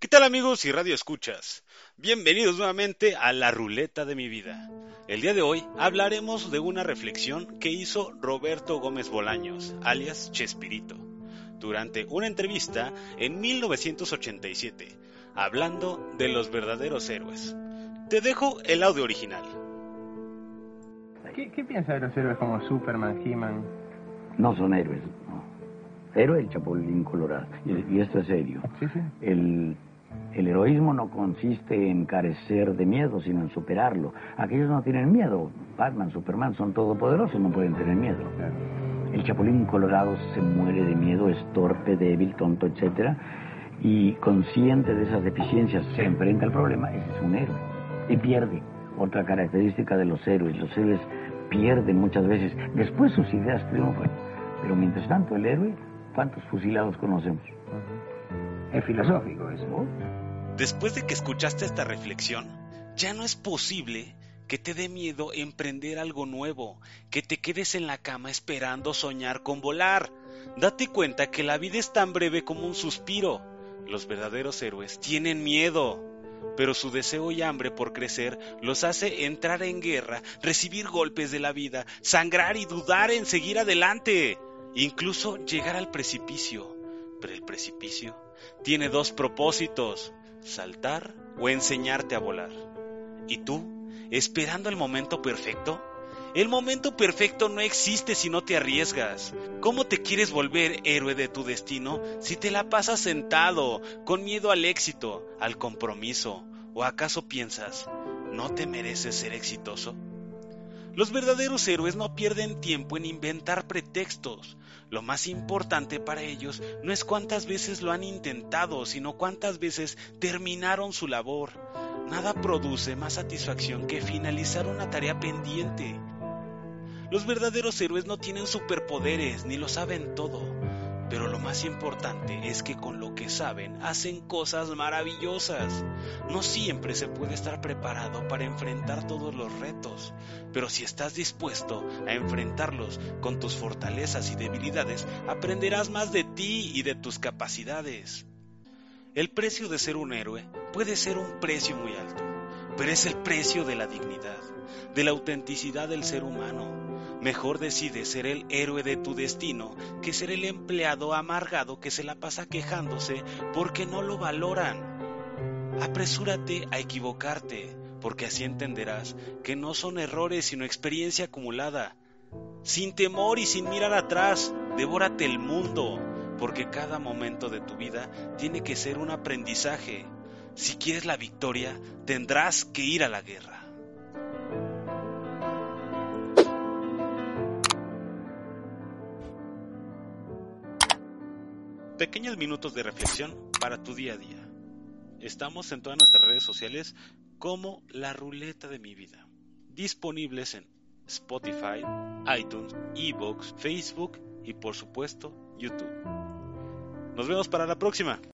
¿Qué tal amigos y radio escuchas? Bienvenidos nuevamente a la ruleta de mi vida. El día de hoy hablaremos de una reflexión que hizo Roberto Gómez Bolaños, alias Chespirito, durante una entrevista en 1987, hablando de los verdaderos héroes. Te dejo el audio original. ¿Qué, qué piensa de los héroes como Superman, He-Man? No son héroes. No. Héroe el Chapulín Colorado. Y, y esto es serio. Sí, sí. El, el heroísmo no consiste en carecer de miedo, sino en superarlo. Aquellos no tienen miedo. Batman, Superman son todopoderosos, no pueden tener miedo. El Chapulín Colorado se muere de miedo, es torpe, débil, tonto, etcétera, y consciente de esas deficiencias se enfrenta al problema. Ese es un héroe y pierde. Otra característica de los héroes, los héroes pierden muchas veces. Después sus ideas triunfan, pero mientras tanto el héroe, ¿cuántos fusilados conocemos? Es filosófico eso. ¿No? Después de que escuchaste esta reflexión, ya no es posible que te dé miedo emprender algo nuevo, que te quedes en la cama esperando soñar con volar. Date cuenta que la vida es tan breve como un suspiro. Los verdaderos héroes tienen miedo, pero su deseo y hambre por crecer los hace entrar en guerra, recibir golpes de la vida, sangrar y dudar en seguir adelante, incluso llegar al precipicio. Pero el precipicio tiene dos propósitos, saltar o enseñarte a volar. ¿Y tú, esperando el momento perfecto? El momento perfecto no existe si no te arriesgas. ¿Cómo te quieres volver héroe de tu destino si te la pasas sentado, con miedo al éxito, al compromiso? ¿O acaso piensas, no te mereces ser exitoso? Los verdaderos héroes no pierden tiempo en inventar pretextos. Lo más importante para ellos no es cuántas veces lo han intentado, sino cuántas veces terminaron su labor. Nada produce más satisfacción que finalizar una tarea pendiente. Los verdaderos héroes no tienen superpoderes ni lo saben todo, pero lo más importante es que con lo que saben hacen cosas maravillosas. No siempre se puede estar preparado para enfrentar todos los retos, pero si estás dispuesto a enfrentarlos con tus fortalezas y debilidades, aprenderás más de ti y de tus capacidades. El precio de ser un héroe puede ser un precio muy alto, pero es el precio de la dignidad, de la autenticidad del ser humano. Mejor decide ser el héroe de tu destino que ser el empleado amargado que se la pasa quejándose porque no lo valoran. Apresúrate a equivocarte, porque así entenderás que no son errores sino experiencia acumulada. Sin temor y sin mirar atrás, devórate el mundo, porque cada momento de tu vida tiene que ser un aprendizaje. Si quieres la victoria, tendrás que ir a la guerra. Pequeños minutos de reflexión para tu día a día. Estamos en todas nuestras redes sociales como La Ruleta de mi vida. Disponibles en Spotify, iTunes, Evox, Facebook y por supuesto YouTube. Nos vemos para la próxima.